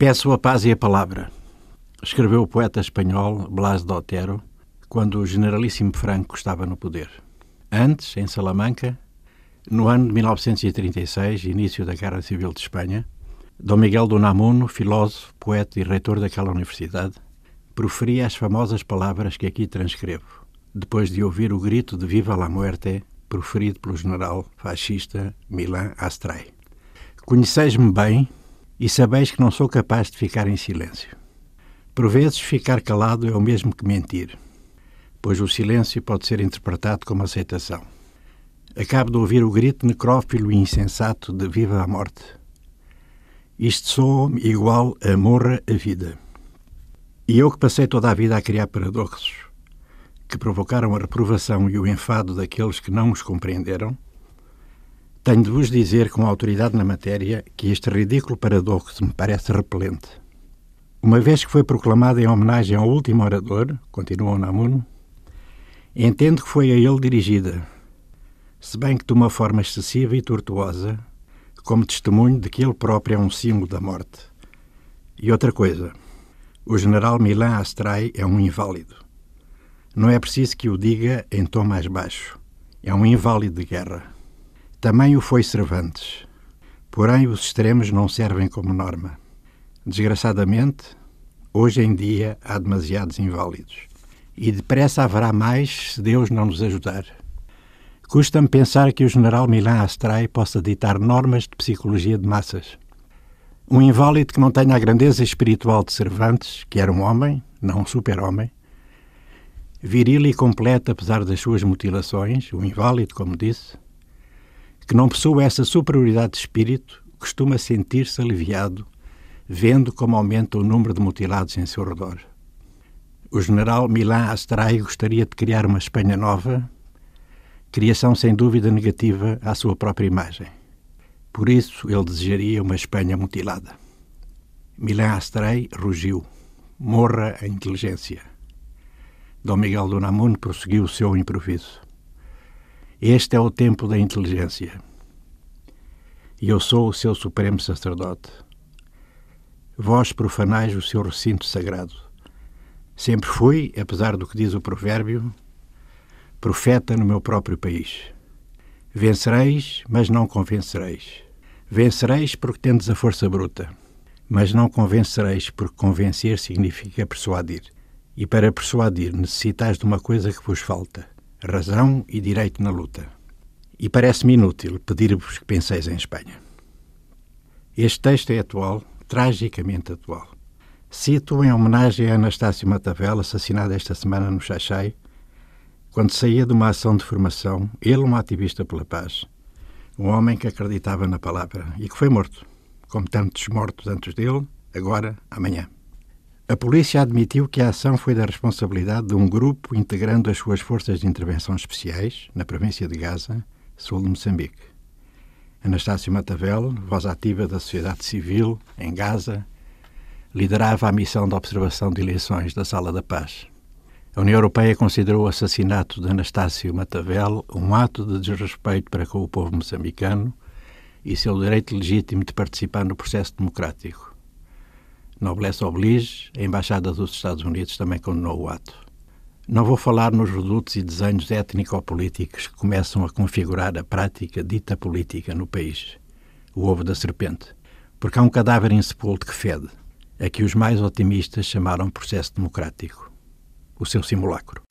Peço a paz e a palavra, escreveu o poeta espanhol Blas de Otero quando o generalíssimo Franco estava no poder. Antes, em Salamanca, no ano de 1936, início da Guerra Civil de Espanha, Dom Miguel do Namuno, filósofo, poeta e reitor daquela universidade, proferia as famosas palavras que aqui transcrevo, depois de ouvir o grito de Viva la Muerte proferido pelo general fascista Milan Astray. Conheceis-me bem e sabeis que não sou capaz de ficar em silêncio. Por vezes, ficar calado é o mesmo que mentir, pois o silêncio pode ser interpretado como aceitação. Acabo de ouvir o grito necrófilo e insensato de Viva a Morte. Isto soa-me igual a morra a vida. E eu que passei toda a vida a criar paradoxos, que provocaram a reprovação e o enfado daqueles que não os compreenderam, tenho de vos dizer com autoridade na matéria que este ridículo paradoxo me parece repelente. Uma vez que foi proclamada em homenagem ao último orador, continua Namuno, entendo que foi a ele dirigida, se bem que de uma forma excessiva e tortuosa, como testemunho de que ele próprio é um símbolo da morte. E outra coisa, o general Milan Astray é um inválido. Não é preciso que o diga em tom mais baixo. É um inválido de guerra. Também o foi Cervantes. Porém, os extremos não servem como norma. Desgraçadamente, hoje em dia há demasiados inválidos. E depressa haverá mais se Deus não nos ajudar. Custa-me pensar que o general Milan Astray possa ditar normas de psicologia de massas. Um inválido que não tenha a grandeza espiritual de Cervantes, que era um homem, não um super-homem, viril e completo apesar das suas mutilações, um inválido, como disse, que não possua essa superioridade de espírito, costuma sentir-se aliviado, vendo como aumenta o número de mutilados em seu redor. O general Milan Astray gostaria de criar uma Espanha nova, criação sem dúvida negativa à sua própria imagem. Por isso, ele desejaria uma Espanha mutilada. Milan Astray rugiu. Morra a inteligência. Dom Miguel do Namuno prosseguiu o seu improviso. Este é o tempo da inteligência. E eu sou o seu supremo sacerdote. Vós profanais o seu recinto sagrado. Sempre fui, apesar do que diz o provérbio, profeta no meu próprio país. Vencereis, mas não convencereis. Vencereis porque tendes a força bruta, mas não convencereis porque convencer significa persuadir. E para persuadir necessitais de uma coisa que vos falta – razão e direito na luta. E parece-me inútil pedir-vos que penseis em Espanha. Este texto é atual, tragicamente atual. Cito em homenagem a Anastácio Matavel, assassinado esta semana no Xaxai, quando saía de uma ação de formação, ele um ativista pela paz, um homem que acreditava na palavra e que foi morto, como tantos mortos antes dele, agora, amanhã. A polícia admitiu que a ação foi da responsabilidade de um grupo integrando as suas forças de intervenção especiais na província de Gaza, sul de Moçambique. Anastácio Matavel, voz ativa da sociedade civil em Gaza, liderava a missão de observação de eleições da Sala da Paz. A União Europeia considerou o assassinato de Anastácio Matavel um ato de desrespeito para com o povo moçambicano e seu direito legítimo de participar no processo democrático. Noblesse oblige, a Embaixada dos Estados Unidos também condenou o ato. Não vou falar nos redutos e desenhos étnico-políticos que começam a configurar a prática dita política no país, o ovo da serpente, porque há um cadáver insepulto que fede, a que os mais otimistas chamaram processo democrático, o seu simulacro.